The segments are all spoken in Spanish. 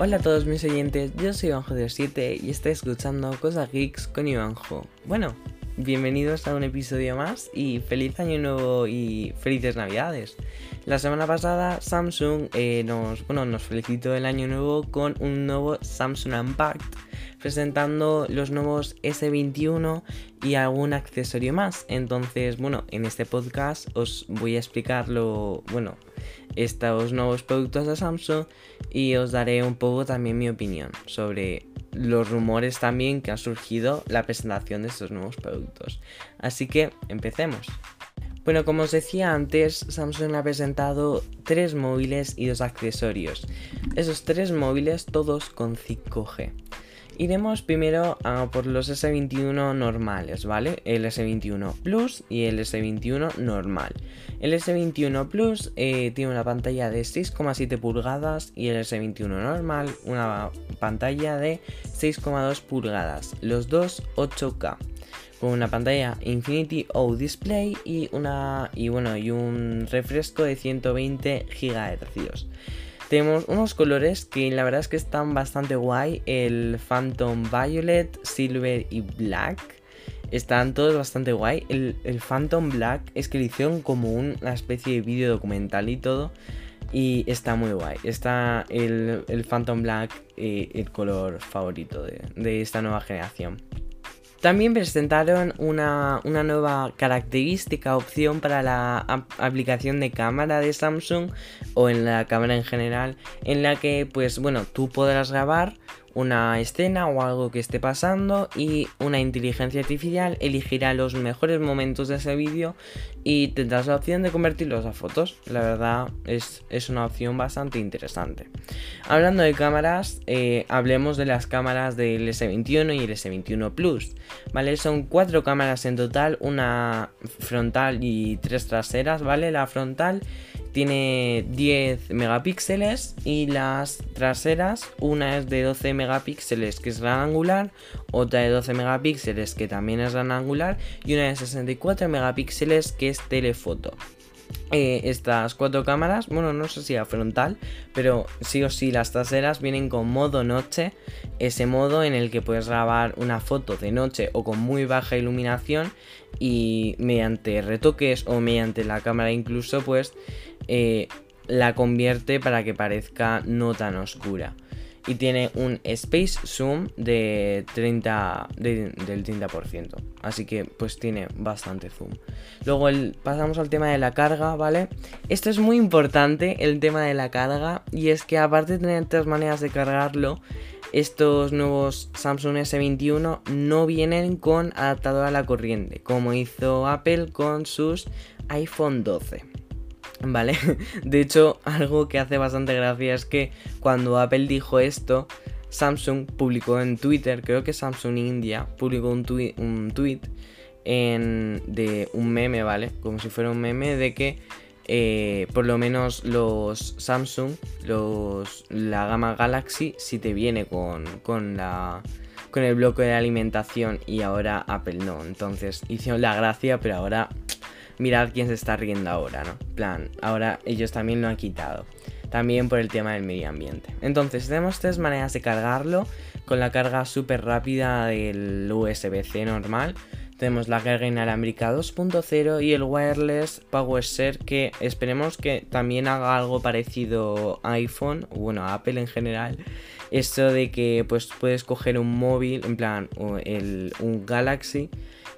Hola a todos mis oyentes, yo soy Ivanjo07 y estoy escuchando Cosas Geeks con Ivanjo. Bueno, bienvenidos a un episodio más y feliz año nuevo y felices navidades. La semana pasada Samsung eh, nos, bueno, nos felicitó el año nuevo con un nuevo Samsung Unpacked presentando los nuevos S21 y algún accesorio más. Entonces, bueno, en este podcast os voy a explicar lo, bueno, estos nuevos productos de Samsung y os daré un poco también mi opinión sobre los rumores también que ha surgido la presentación de estos nuevos productos. Así que empecemos. Bueno, como os decía antes, Samsung ha presentado tres móviles y dos accesorios. Esos tres móviles todos con 5G. Iremos primero a por los S21 normales, ¿vale? El S21 Plus y el S21 normal. El S21 Plus eh, tiene una pantalla de 6,7 pulgadas y el S21 normal una pantalla de 6,2 pulgadas. Los dos 8K con una pantalla Infinity O Display y una y bueno y un refresco de 120 GHz. Tenemos unos colores que la verdad es que están bastante guay. El Phantom Violet, Silver y Black. Están todos bastante guay. El, Phantom Black es que le hicieron como una especie de vídeo documental y todo. Y está muy guay. Está el, Phantom Black, eh, el color favorito de esta nueva generación. También presentaron una, nueva característica, opción para la aplicación de cámara de Samsung o en la cámara en general, en la que pues bueno, tú podrás grabar una escena o algo que esté pasando y una inteligencia artificial elegirá los mejores momentos de ese vídeo y tendrás la opción de convertirlos a fotos. La verdad es, una opción bastante interesante. Hablando de cámaras, eh, hablemos de las cámaras del S21 y el S21 Plus. ¿Vale? Son cuatro cámaras en total, una frontal y tres traseras, ¿vale? La frontal tiene 10 megapíxeles y las traseras, una es de 12 megapíxeles que es gran angular, otra de 12 megapíxeles que también es gran angular y una de 64 megapíxeles que es telefoto. Eh, estas cuatro cámaras, bueno, no sé si a frontal, pero sí o sí las traseras vienen con modo noche, ese modo en el que puedes grabar una foto de noche o con muy baja iluminación y mediante retoques o mediante la cámara incluso, pues eh, la convierte para que parezca no tan oscura y tiene un Space Zoom de 30, del 30%. Así que pues tiene bastante zoom. Luego pasamos al tema de la carga, ¿vale? Esto es muy importante, el tema de la carga. Y es que aparte de tener tres maneras de cargarlo, estos nuevos Samsung S21 no vienen con adaptador a la corriente, como hizo Apple con sus iPhone 12. ¿Vale? De hecho, algo que hace bastante gracia es que cuando Apple dijo esto, Samsung publicó en Twitter, creo que Samsung India, publicó un, un tweet en, de un meme, ¿vale? Como si fuera un meme de que eh, por lo menos los Samsung, los, la gama Galaxy, si te viene con, con, la, con el bloque de alimentación y ahora Apple no. Entonces hicieron la gracia, pero ahora mirad quién se está riendo ahora, ¿no? plan, ahora ellos también lo han quitado. También por el tema del medio ambiente. Entonces, tenemos tres maneras de cargarlo. Con la carga súper rápida del USB-C normal. Tenemos la carga inalámbrica 2.0 y el wireless PowerShare que esperemos que también haga algo parecido a iPhone, bueno, Apple en general. Esto de que pues puedes coger un móvil, en plan, el, un Galaxy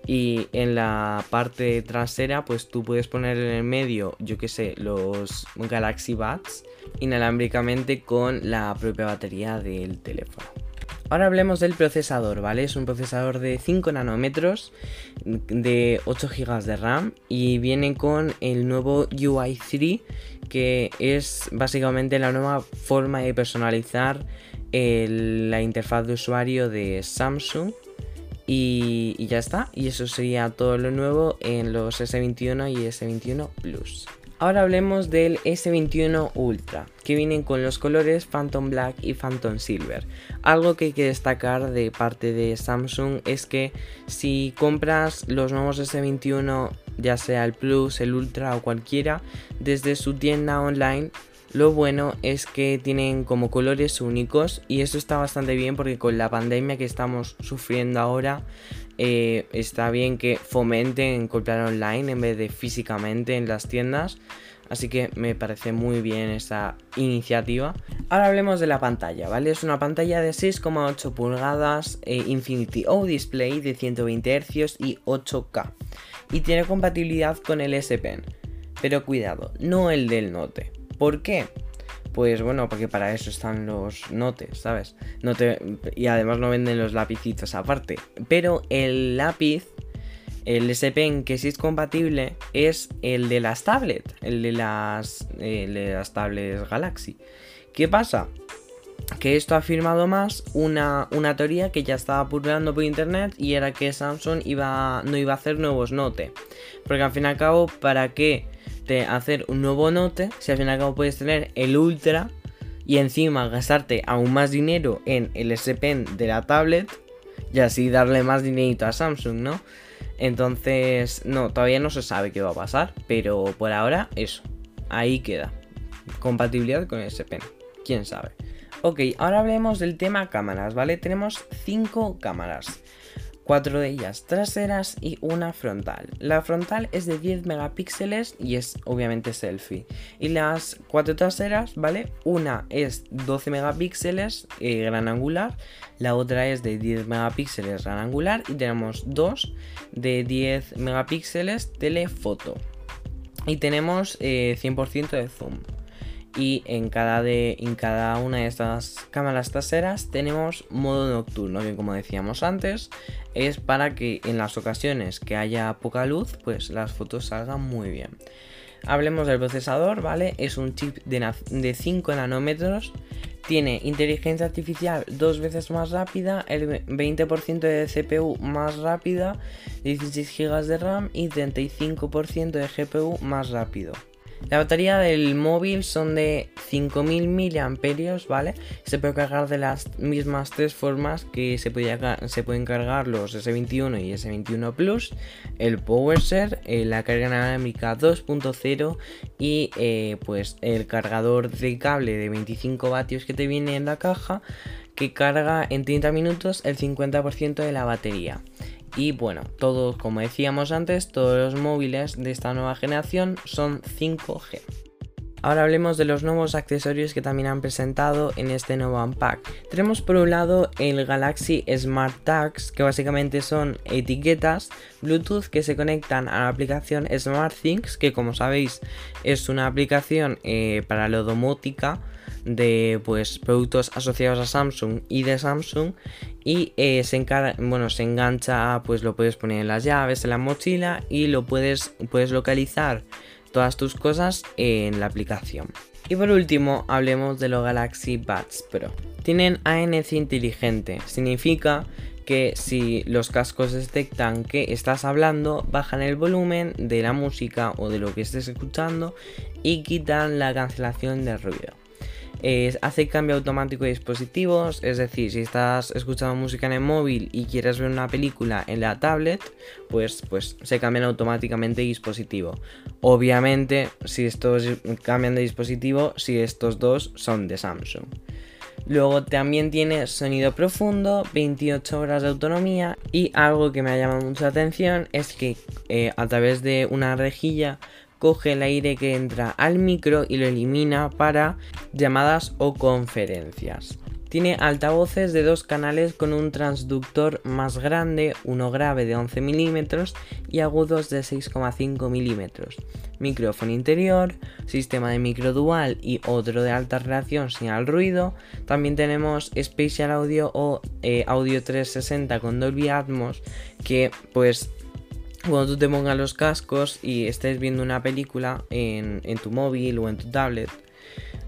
y en la parte trasera pues tú puedes poner en el medio yo que sé los Galaxy Buds inalámbricamente con la propia batería del teléfono Ahora hablemos del procesador, ¿vale? Es un procesador de 5 nanómetros, de 8 GB de RAM y viene con el nuevo UI 3, que es básicamente la nueva forma de personalizar la interfaz de usuario de Samsung y, ya está. Y eso sería todo lo nuevo en los S21 y S21 Plus. Ahora hablemos del S21 Ultra, que vienen con los colores Phantom Black y Phantom Silver. Algo que hay que destacar de parte de Samsung es que si compras los nuevos S21, ya sea el Plus, el Ultra o cualquiera, desde su tienda online Lo bueno es que tienen como colores únicos y eso está bastante bien porque con la pandemia que estamos sufriendo ahora eh, está bien que fomenten comprar online en vez de físicamente en las tiendas. Así que me parece muy bien esta iniciativa. Ahora hablemos de la pantalla, ¿vale? Es una pantalla de 6,8 pulgadas, eh, Infinity O Display de 120 Hz y 8K. Y tiene compatibilidad con el S Pen. Pero cuidado, no el del Note. ¿Por qué? Pues bueno, porque para eso están los notes, ¿sabes? y además no venden los lapicitos aparte. Pero el lápiz, el S Pen que sí es compatible, es el de las tablets. El de las, de las tablets Galaxy. ¿Qué pasa? Que esto ha afirmado más una, una, teoría que ya estaba pululando por internet y era que Samsung iba, no iba a hacer nuevos Note. Porque al fin y al cabo, ¿para qué hacer un nuevo Note si al fin y al cabo puedes tener el Ultra y encima gastarte aún más dinero en el S Pen de la tablet y así darle más dinerito a Samsung, ¿no? Entonces, no, todavía no se sabe qué va a pasar, pero por ahora eso, ahí queda. Compatibilidad con el S Pen, quién sabe. Ok, ahora hablemos del tema cámaras, ¿vale? Tenemos 5 cámaras cuatro de ellas traseras y una frontal. La frontal es de 10 megapíxeles y es obviamente selfie. Y las cuatro traseras, ¿vale? Una es 12 megapíxeles eh, gran angular, la otra es de 10 megapíxeles gran angular y tenemos dos de 10 megapíxeles telefoto. Y tenemos 100% eh, de zoom y en cada, de, en cada una de estas cámaras traseras tenemos modo nocturno que como decíamos antes es para que en las ocasiones que haya poca luz pues las fotos salgan muy bien. Hablemos del procesador, ¿vale? Es un chip de, de 5 nanómetros tiene inteligencia artificial dos veces más rápida, el 20% de CPU más rápida, 16 GB de RAM y 35% de GPU más rápido. La batería del móvil son de 5000 mAh, ¿vale? Se puede cargar de las mismas tres formas que se, se pueden cargar los S21 y S21 Plus, el PowerShare, eh, la carga inalámbrica 2.0 y eh, pues el cargador de cable de 25 vatios que te viene en la caja que carga en 30 minutos el 50% de la batería. Y bueno, todos, como decíamos antes, todos los móviles de esta nueva generación son 5G. Ahora hablemos de los nuevos accesorios que también han presentado en este nuevo unpack. Tenemos por un lado el Galaxy Smart Tags, que básicamente son etiquetas Bluetooth que se conectan a la aplicación SmartThings, que como sabéis es una aplicación eh, para la domótica de pues productos asociados a Samsung y de Samsung y eh, se bueno se engancha pues lo puedes poner en las llaves en la mochila y lo puedes puedes localizar todas tus cosas en la aplicación. Y por último hablemos de los Galaxy Buds Pro. Tienen ANC inteligente. Significa que si los cascos detectan que estás hablando, bajan el volumen de la música o de lo que estés escuchando y quitan la cancelación del ruido hace cambio automático de dispositivos, es decir, si estás escuchando música en el móvil y quieres ver una película en la tablet, pues, pues se cambian automáticamente de dispositivo. Obviamente, si estos cambian de dispositivo, si estos dos son de Samsung. Luego también tiene sonido profundo, 28 horas de autonomía y algo que me ha llamado mucha atención es que eh, a través de una rejilla coge el aire que entra al micro y lo elimina para llamadas o conferencias. Tiene altavoces de dos canales con un transductor más grande, uno grave de 11 milímetros y agudos de 6,5 milímetros. Micrófono interior, sistema de micro dual y otro de alta relación señal ruido. También tenemos Spatial Audio o eh, Audio 360 con Dolby Atmos que pues cuando tú te pongas los cascos y estés viendo una película en, tu móvil o en tu tablet,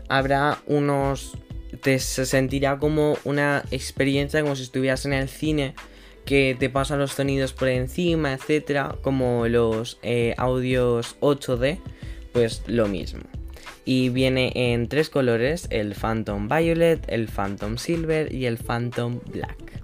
habrá unos... te se sentirá como una experiencia como si estuvieras en el cine que te pasan los sonidos por encima, etcétera, como los eh, audios 8D, pues lo mismo. Y viene en tres colores, el Phantom Violet, el Phantom Silver y el Phantom Black.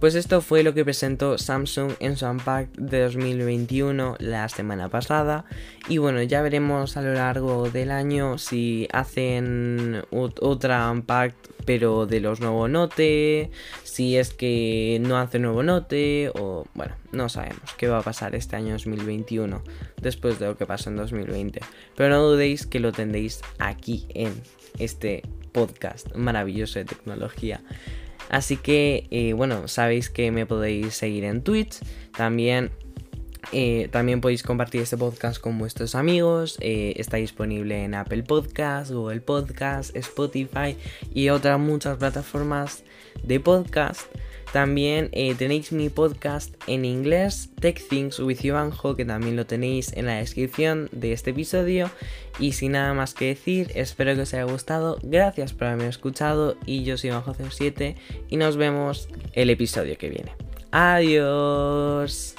Pues esto fue lo que presentó Samsung en su Unpacked de 2021 la semana pasada. Y bueno, ya veremos a lo largo del año si hacen otra Unpacked pero de los nuevos Note, si es que no hace nuevo Note o bueno, no sabemos qué va a pasar este año 2021 después de lo que pasó en 2020. Pero no dudéis que lo tendréis aquí en este podcast maravilloso de tecnología. Así que, eh, bueno, sabéis que me podéis seguir en Twitch. También, eh, también podéis compartir este podcast con vuestros amigos. Eh, está disponible en Apple Podcast, Google Podcast, Spotify y otras muchas plataformas de podcast. También eh, tenéis mi podcast en inglés, Tech Things with Ivanjo, que también lo tenéis en la descripción de este episodio. Y sin nada más que decir, espero que os haya gustado. Gracias por haberme escuchado. Y yo soy Ivanjo07 y nos vemos el episodio que viene. Adiós.